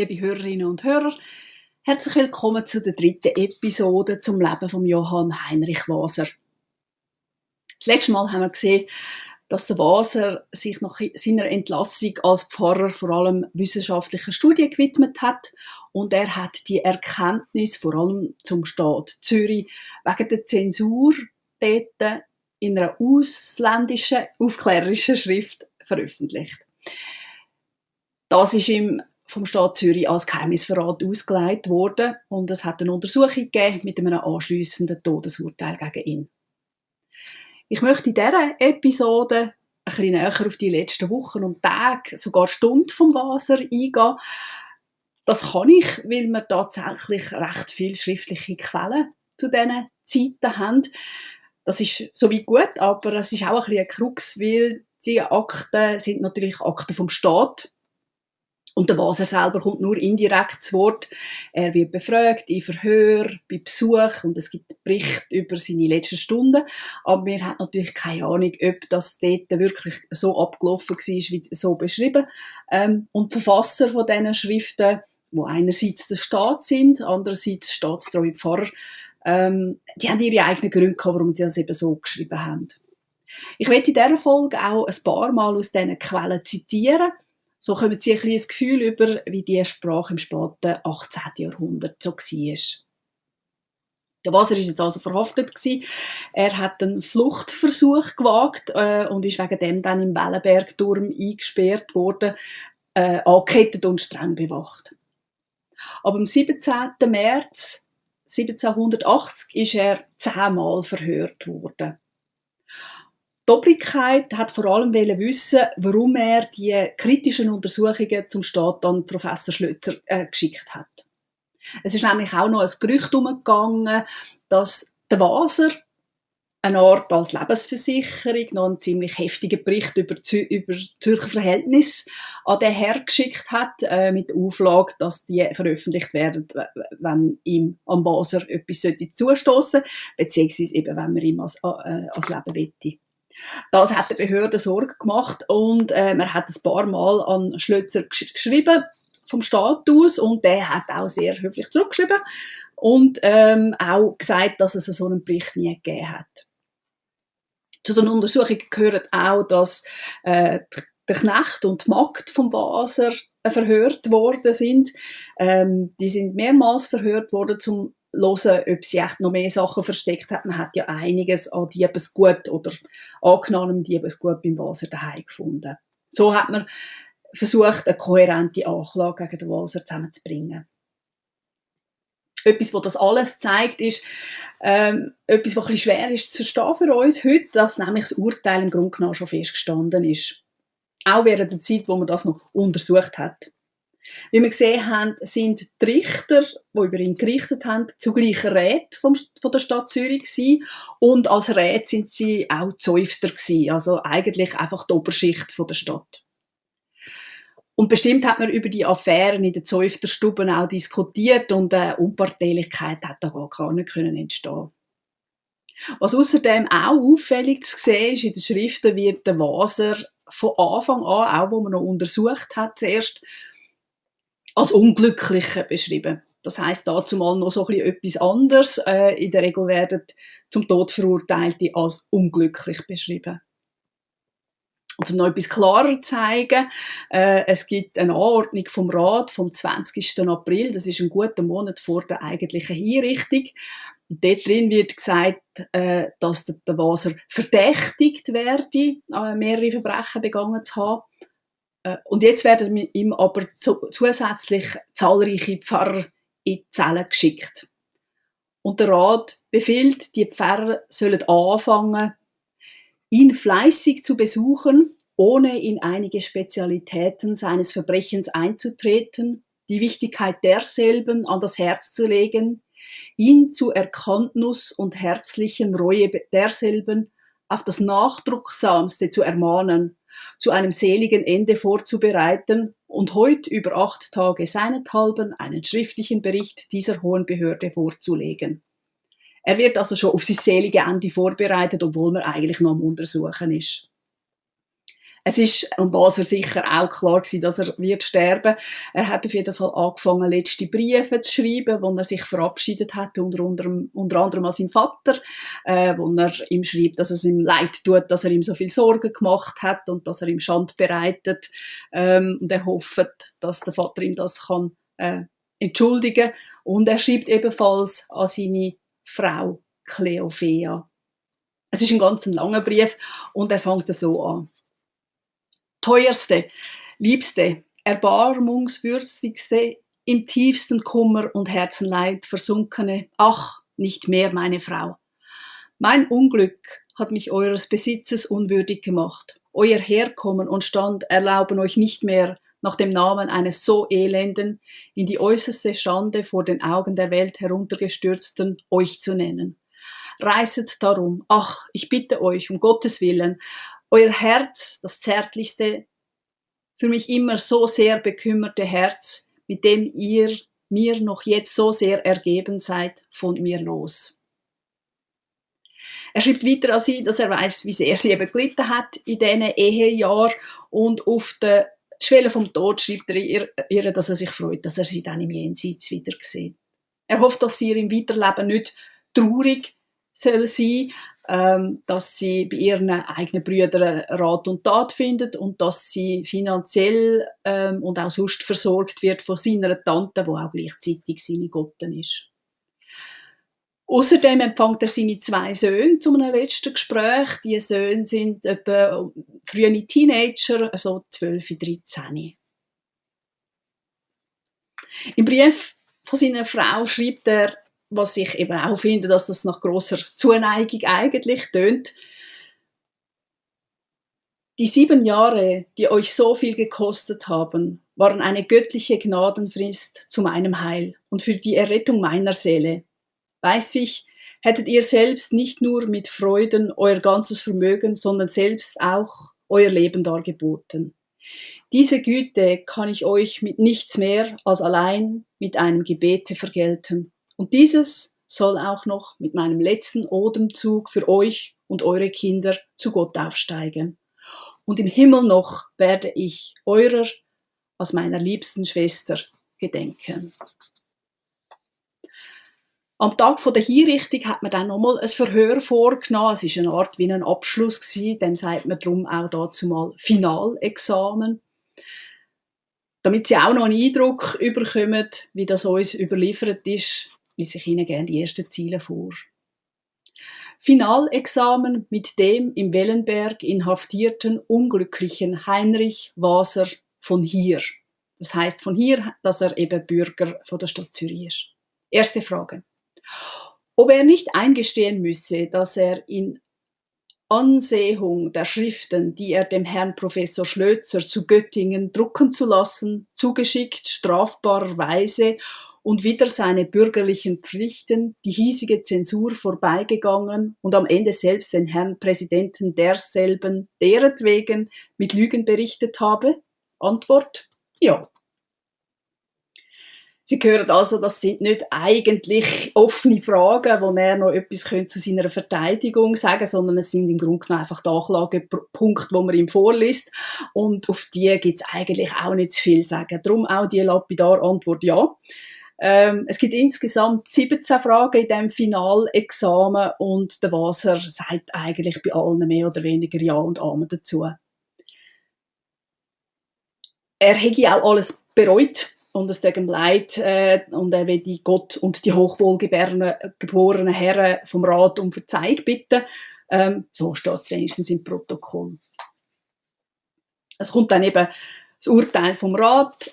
liebe Hörerinnen und Hörer. Herzlich willkommen zu der dritten Episode zum Leben von Johann Heinrich Waser. Das letzte Mal haben wir gesehen, dass der Waser sich nach seiner Entlassung als Pfarrer vor allem wissenschaftlichen Studien gewidmet hat und er hat die Erkenntnis vor allem zum Staat Zürich wegen der Zensur dort in einer ausländischen aufklärerischen Schrift veröffentlicht. Das ist ihm vom Staat Zürich als Geheimnisverrat ausgelegt worden und es hat eine Untersuchung gegeben mit einem anschliessenden Todesurteil gegen ihn. Ich möchte in dieser Episode ein bisschen näher auf die letzten Wochen und Tage, sogar Stunden vom Wasser eingehen. Das kann ich, weil wir tatsächlich recht viele schriftliche Quellen zu diesen Zeiten haben. Das ist soweit gut, aber es ist auch ein bisschen ein Krux, weil die Akten sind natürlich Akten vom Staat und der Waser selber kommt nur indirekt zu Wort. Er wird befragt in Verhör, bei Besuch und es gibt Bericht über seine letzten Stunden. Aber wir haben natürlich keine Ahnung, ob das dort wirklich so abgelaufen war, wie so beschrieben. Ähm, und die Verfasser von diesen Schriften, wo einerseits der Staat sind, andererseits staatstreue Pfarrer, ähm, die haben ihre eigenen Gründe gehabt, warum sie das eben so geschrieben haben. Ich werde in dieser Folge auch ein paar Mal aus diesen Quellen zitieren. So kommen Sie ein bisschen das Gefühl über, wie die Sprache im späten 18. Jahrhundert so war. Der Wasser ist jetzt also verhaftet gewesen. Er hat einen Fluchtversuch gewagt äh, und ist wegen dem dann im Wellenbergturm eingesperrt worden, äh, angekettet und streng bewacht. Aber am 17. März 1780 ist er zehnmal verhört worden. Die Obrigkeit hat vor allem wissen, warum er die kritischen Untersuchungen zum Staat an Professor Schlözer äh, geschickt hat. Es ist nämlich auch noch ein Gerücht umgegangen, dass der Waser eine Art als Lebensversicherung noch einen ziemlich heftigen Bericht über, Zü über Zürcher Verhältnis an den Herr geschickt hat, äh, mit der Auflage, dass die veröffentlicht werden, wenn ihm am Waser etwas zustoßen beziehungsweise eben, wenn man ihm als, äh, als Leben wette. Das hat der Behörde Sorge gemacht und äh, er hat ein paar Mal an Schlözer gesch geschrieben vom Staat aus und der hat auch sehr höflich zurückgeschrieben und ähm, auch gesagt, dass es so einen Bericht nie gegeben hat. Zu den Untersuchungen gehört auch, dass äh, der Knecht und die Magd vom Waser äh, verhört worden sind. Ähm, die sind mehrmals verhört worden, zum hören, ob sie echt noch mehr Sachen versteckt hat. Man hat ja einiges an Diebesgut oder angenommenem Diebesgut beim Waser daheim gefunden. So hat man versucht, eine kohärente Anklage gegen den Waser zusammenzubringen. Etwas, was das alles zeigt, ist ähm, etwas, was ein bisschen schwer ist zu verstehen für uns heute, dass nämlich das Urteil im Grunde genommen schon festgestanden ist. Auch während der Zeit, wo man das noch untersucht hat. Wie wir gesehen haben, sind die Richter, die über ihn gerichtet haben, zugleich Räte von der Stadt Zürich gewesen. Und als Räte sind sie auch Zäufter gewesen. Also eigentlich einfach die Oberschicht von der Stadt. Und bestimmt hat man über die Affären in den Zäufterstuben auch diskutiert und eine Unparteilichkeit hat da gar nicht können entstehen. Was außerdem auch auffällig zu sehen ist, in den Schriften wird der Waser von Anfang an, auch wo man noch untersucht hat, zuerst als Unglückliche beschrieben. Das heißt dazu mal noch so ein etwas anderes. Äh, in der Regel werden zum Tod Verurteilte als unglücklich beschrieben. Und um noch etwas klarer zu zeigen, äh, es gibt eine Anordnung vom Rat vom 20. April, das ist ein guter Monat vor der eigentlichen Hinrichtung. Und dort drin wird gesagt, äh, dass der, der Waser verdächtigt werde, äh, mehrere Verbrechen begangen zu haben. Äh, und jetzt werden ihm aber zusätzlich zahlreiche Pfarrer in Zellen geschickt. Und der Rat befiehlt, die Pfarrer sollen anfangen, ihn fleißig zu besuchen, ohne in einige Spezialitäten seines Verbrechens einzutreten, die Wichtigkeit derselben an das Herz zu legen, ihn zu Erkanntnis und herzlichen Reue derselben auf das Nachdrucksamste zu ermahnen zu einem seligen Ende vorzubereiten und heute über acht Tage seinethalben einen schriftlichen Bericht dieser hohen Behörde vorzulegen. Er wird also schon auf sein selige Ende vorbereitet, obwohl man eigentlich noch am Untersuchen ist. Es ist und war er sicher auch klar gewesen, dass er wird sterben. Er hat auf jeden Fall angefangen, letzte Briefe zu schreiben, wo er sich verabschiedet hat, unter, anderem, unter anderem an seinen Vater, äh, wo er ihm schreibt, dass es ihm leid tut, dass er ihm so viel Sorgen gemacht hat und dass er ihm Schand bereitet. Ähm, und er hofft, dass der Vater ihm das kann äh, entschuldigen. Und er schreibt ebenfalls an seine Frau Cleophea. Es ist ein ganz langer Brief und er fängt so an teuerste, liebste, erbarmungswürdigste, im tiefsten Kummer und Herzenleid versunkene, ach, nicht mehr meine Frau. Mein Unglück hat mich eures Besitzes unwürdig gemacht. Euer Herkommen und Stand erlauben euch nicht mehr, nach dem Namen eines so elenden, in die äußerste Schande vor den Augen der Welt heruntergestürzten, euch zu nennen. Reiset darum, ach, ich bitte euch, um Gottes Willen, euer Herz, das zärtlichste, für mich immer so sehr bekümmerte Herz, mit dem ihr mir noch jetzt so sehr ergeben seid, von mir los. Er schreibt weiter an sie, dass er weiß, wie sehr sie eben gelitten hat in diesen Ehejahren und auf der Schwelle vom Tod schreibt er ihr, ihr, dass er sich freut, dass er sie dann im Jenseits wieder sieht. Er hofft, dass sie im Weiterleben nicht traurig soll sein, ähm, dass sie bei ihren eigenen Brüdern Rat und Tat findet und dass sie finanziell ähm, und auch sonst versorgt wird von seiner Tante, wo auch gleichzeitig seine Gotten ist. Außerdem empfängt er seine zwei Söhne zu einem letzten Gespräch. Die Söhne sind etwa frühe Teenager, also 12, 13. Im Brief von seiner Frau schreibt er, was ich eben auch finde, dass das nach großer Zuneigung eigentlich tönt. Die sieben Jahre, die euch so viel gekostet haben, waren eine göttliche Gnadenfrist zu meinem Heil und für die Errettung meiner Seele. Weiß ich, hättet ihr selbst nicht nur mit Freuden euer ganzes Vermögen, sondern selbst auch euer Leben dargeboten. Diese Güte kann ich euch mit nichts mehr als allein mit einem Gebete vergelten. Und dieses soll auch noch mit meinem letzten Odemzug für euch und eure Kinder zu Gott aufsteigen. Und im Himmel noch werde ich eurer als meiner liebsten Schwester gedenken. Am Tag der Hinrichtung hat man dann nochmal ein Verhör vorgenommen. Es ist eine Art wie ein Abschluss gewesen. Dem sagt man darum auch dazu mal Finalexamen. Damit sie auch noch einen Eindruck überkommen, wie das uns überliefert ist, lese ich Ihnen gerne die ersten Ziele vor. Finalexamen mit dem im Wellenberg inhaftierten unglücklichen Heinrich Waser von hier. Das heißt von hier, dass er eben Bürger von der Stadt Zürich ist. Erste Frage. Ob er nicht eingestehen müsse, dass er in Ansehung der Schriften, die er dem Herrn Professor Schlözer zu Göttingen drucken zu lassen, zugeschickt strafbarerweise und wieder seine bürgerlichen Pflichten, die hiesige Zensur vorbeigegangen und am Ende selbst den Herrn Präsidenten derselben deretwegen mit Lügen berichtet habe? Antwort, ja. Sie hören also, das sind nicht eigentlich offene Fragen, wo er noch etwas zu seiner Verteidigung sagen sondern es sind im Grunde genommen einfach die Anklagepunkte, die man ihm vorliest. Und auf die gibt es eigentlich auch nicht zu viel sagen. Darum auch die lapidar Antwort ja. Ähm, es gibt insgesamt 17 Fragen in diesem Finalexamen und der Wasser sagt eigentlich bei allen mehr oder weniger Ja und Amen dazu. Er hätte auch alles bereut und es ihm leid äh, und er will die Gott und die hochwohlgeborenen Herren vom Rat um Verzeihung bitten. Ähm, so steht es wenigstens im Protokoll. Es kommt dann eben das Urteil vom Rat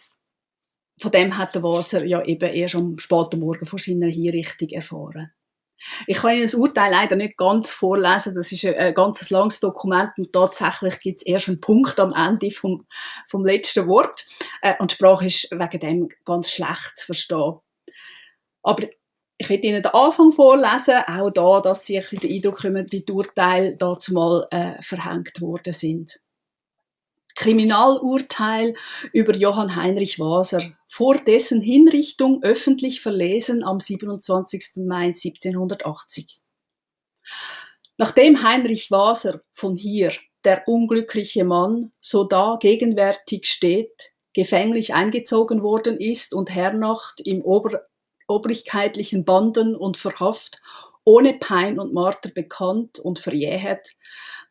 von dem hat der Wasser ja eben erst am späten Morgen vor seiner Hinrichtung erfahren. Ich kann Ihnen das Urteil leider nicht ganz vorlesen, das ist ein, ganz langes Dokument und tatsächlich gibt es erst einen Punkt am Ende vom, vom letzten Wort äh, und die Sprache ist wegen dem ganz schlecht zu verstehen. Aber ich will Ihnen den Anfang vorlesen, auch da, dass Sie ein den Eindruck kommen, wie die Urteile dazu mal äh, verhängt worden sind. Kriminalurteil über Johann Heinrich Waser, vor dessen Hinrichtung öffentlich verlesen am 27. Mai 1780. Nachdem Heinrich Waser von hier der unglückliche Mann so da gegenwärtig steht, gefänglich eingezogen worden ist und hernacht im Ober obrigkeitlichen Banden und verhafft, ohne Pein und Marter bekannt und verjähet,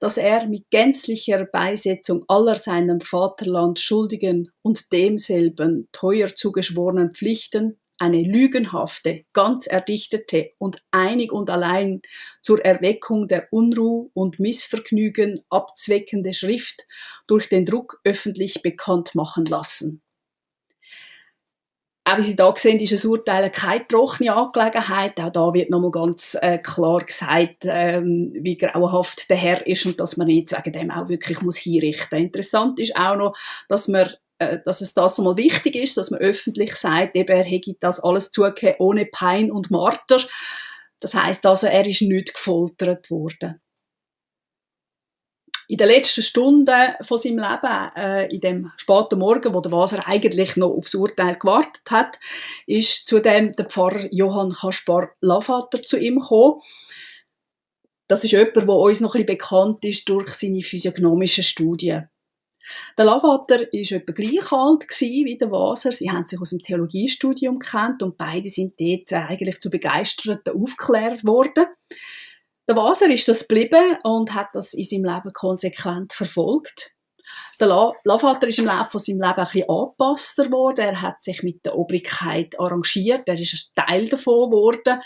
dass er mit gänzlicher Beisetzung aller seinem Vaterland schuldigen und demselben teuer zugeschworenen Pflichten eine lügenhafte, ganz erdichtete und einig und allein zur Erweckung der Unruh und Missvergnügen abzweckende Schrift durch den Druck öffentlich bekannt machen lassen. Auch wie Sie da sehen, ist ein Urteil keine trockene Angelegenheit. Auch da wird nochmal ganz äh, klar gesagt, ähm, wie grauenhaft der Herr ist und dass man jetzt wegen dem auch wirklich muss hinrichten. Interessant ist auch noch, dass man äh, dass es das mal wichtig ist, dass man öffentlich sagt, eben, er hätte das alles zugegeben ohne Pein und Marter. Das heißt also, er ist nicht gefoltert worden. In den letzten Stunden von seinem Leben, äh, in dem späten Morgen, wo der Waser eigentlich noch aufs Urteil gewartet hat, ist zudem der Pfarrer Johann Kaspar Lavater zu ihm gekommen. Das ist jemand, der uns noch ein bisschen bekannt ist durch seine physiognomischen Studien. Der Lavater war etwa gleich alt wie der Waser. Sie haben sich aus dem Theologiestudium kennt und beide sind dort eigentlich zu begeisterten Aufklärern geworden. Der Waser ist das geblieben und hat das in seinem Leben konsequent verfolgt. Der Lavater ist im Laufe von seinem Leben ein bisschen angepasster geworden. Er hat sich mit der Obrigkeit arrangiert. Er ist ein Teil davon geworden.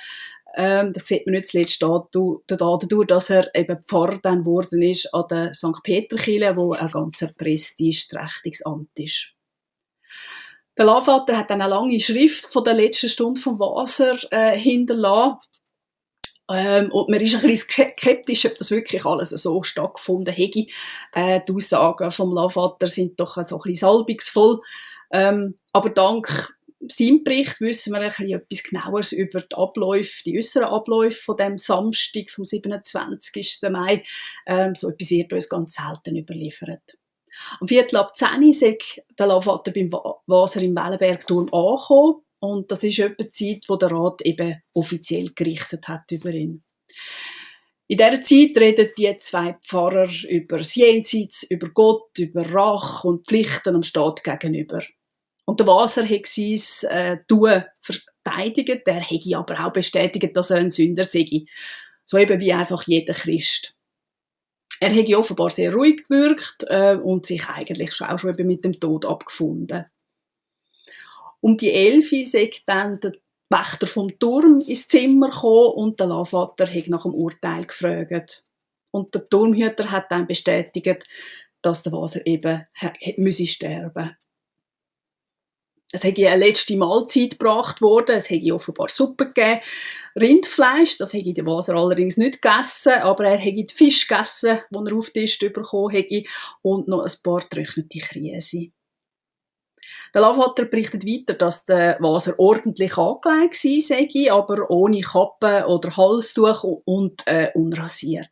Ähm, das sieht man nicht zuletzt dadurch, dass er eben Pfarrer dann geworden ist an der St. Peterkirche, wo ein ganz prestigeträchtiges Amt ist. Der Lavater hat dann eine lange Schrift von der letzten Stunde vom Wasser äh, hinterlassen. Ähm, und man ist ein bisschen skeptisch, ob das wirklich alles so stattgefunden hätte. Äh, die Aussagen vom Lavater sind doch so ein bisschen salbungsvoll. Ähm, aber dank seinem Bericht wissen wir ein bisschen etwas genaueres über die Abläufe, die äußeren Abläufe von dem Samstag vom 27. Mai. Ähm, so etwas wird uns ganz selten überliefert. Am Viertel ab 10 Uhr der Lavater beim Wasser im Wellenbergturm angekommen. Und das ist etwa die Zeit, wo der Rat eben offiziell gerichtet hat über ihn. In dieser Zeit reden die zwei Pfarrer über das Jenseits, über Gott, über Rache und Pflichten am Staat gegenüber. Und der Waser hat sein äh, Tun verteidigt, der hätte aber auch bestätigt, dass er ein Sünder sei. So eben wie einfach jeder Christ. Er hätte offenbar sehr ruhig gewirkt äh, und sich eigentlich schon auch schon eben mit dem Tod abgefunden. Um die Elfi sagt dann der Wächter vom Turm ins Zimmer gekommen und der Lavater hat nach dem Urteil gefragt. Und der Turmhüter hat dann bestätigt, dass der Waser eben müsse sterben es hätte eine letzte Mahlzeit gebracht worden, es hätte offenbar Suppe gegeben, Rindfleisch, das hätte der Waser allerdings nicht gegessen, aber er hätte Fisch gegessen, den er auf den Tisch bekommen hätte, und noch ein paar getrocknete Krise. Der Lavater berichtet weiter, dass der Waser ordentlich angelegt sei, aber ohne Kappe oder Halstuch und äh, unrasiert.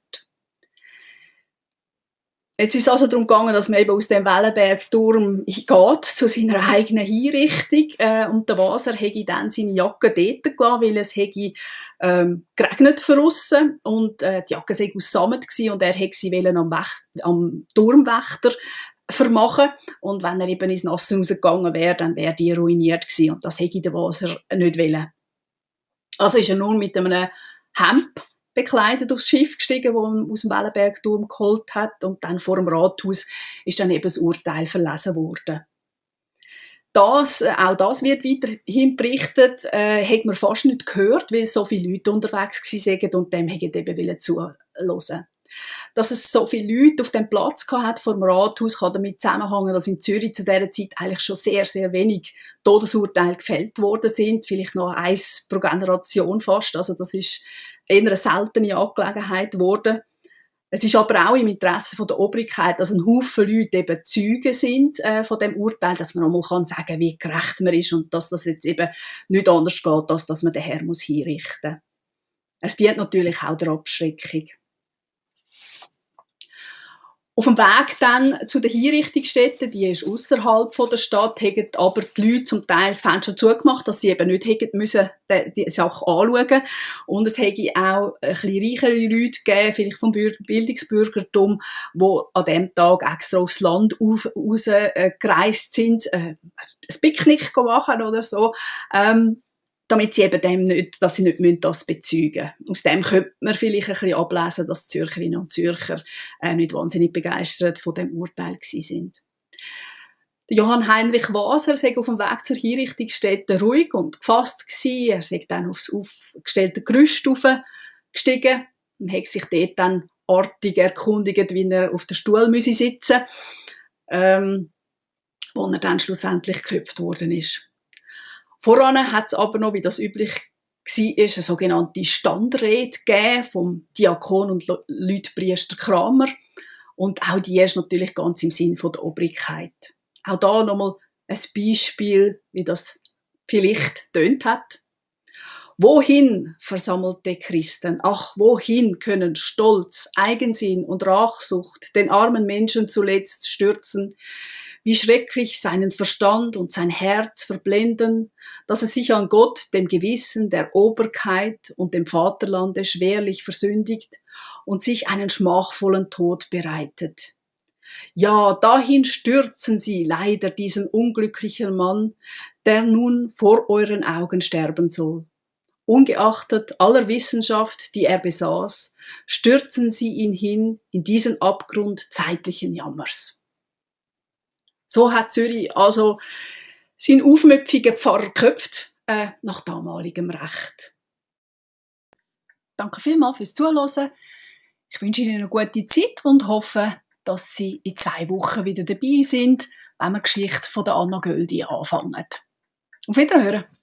Jetzt ist es also darum gegangen, dass man eben aus dem Wellenbergturm geht, zu seiner eigenen Hinrichtung. Äh, und der Waser hätte dann seine Jacke dort gelassen, weil es hätte, ähm, geregnet verrissen und äh, die Jacke sei aus gewesen, und er hätte sie am, am Turmwächter vermachen. Und wenn er eben ins Nasse rausgegangen wäre, dann wäre die ruiniert gewesen. Und das hätte der Waser nicht wollen. Also ist er nur mit einem Hemd bekleidet aufs Schiff gestiegen, wo er aus dem Wellenbergturm geholt hat. Und dann vor dem Rathaus ist dann eben das Urteil verlesen worden. Das, äh, auch das wird weiterhin berichtet, äh, hat man fast nicht gehört, weil so viele Leute unterwegs waren und dem hätten eben zuhören dass es so viele Leute auf dem Platz hat vor dem Rathaus, kann damit zusammenhängen, dass in Zürich zu dieser Zeit eigentlich schon sehr, sehr wenig Todesurteile gefällt worden sind. Vielleicht noch eins pro Generation fast. Also das ist eher eine seltene Angelegenheit geworden. Es ist aber auch im Interesse der Obrigkeit, dass ein Haufen Leute eben Zeugen sind äh, von dem Urteil, dass man einmal kann sagen, wie gerecht man ist und dass das jetzt eben nicht anders geht, als dass man den Herr muss hinrichten. Es dient natürlich auch der Abschreckung. Auf dem Weg dann zu den Hinrichtungsstätten, die ist außerhalb der Stadt, haben aber die Leute zum Teil das Fenster zugemacht, dass sie eben nicht hätten müssen die Sache anschauen. Und es hätte auch ein bisschen reichere Leute gegeben, vielleicht vom Bildungsbürgertum, die an dem Tag extra aufs Land rausgereist sind, äh, ein Picknick machen oder so. Ähm, damit sie eben dem nicht, dass sie nicht das bezeugen müssen. Aus dem könnte man vielleicht ein bisschen ablesen, dass die Zürcherinnen und Zürcher äh, nicht wahnsinnig begeistert von dem Urteil gewesen sind. Johann Heinrich Waser sei auf dem Weg zur Hinrichtungsstätte ruhig und gefasst gewesen. Er sei dann aufs aufgestellte Gerüst gestiegen und hat sich dort dann artig erkundigt, wie er auf der Stuhl müsse sitzen, ähm, wo er dann schlussendlich geköpft worden ist. Voran hat es aber noch, wie das üblich war, eine sogenannte Standrede gegeben vom Diakon und Leutpriester Kramer. Und auch die ist natürlich ganz im Sinn der Obrigkeit. Auch da nochmal ein Beispiel, wie das vielleicht tönt hat. Wohin, versammelte Christen, ach, wohin können Stolz, Eigensinn und Rachsucht den armen Menschen zuletzt stürzen, wie schrecklich seinen Verstand und sein Herz verblenden, dass er sich an Gott, dem Gewissen, der Oberkeit und dem Vaterlande schwerlich versündigt und sich einen schmachvollen Tod bereitet. Ja, dahin stürzen sie leider diesen unglücklichen Mann, der nun vor euren Augen sterben soll. Ungeachtet aller Wissenschaft, die er besaß, stürzen sie ihn hin in diesen Abgrund zeitlichen Jammers. So hat Zürich also seinen aufmüpfigen Pfarrer geköpft, äh, nach damaligem Recht. Danke vielmals fürs Zuhören. Ich wünsche Ihnen eine gute Zeit und hoffe, dass Sie in zwei Wochen wieder dabei sind, wenn wir die Geschichte von der Anna Göldi anfangen. Auf Wiederhören!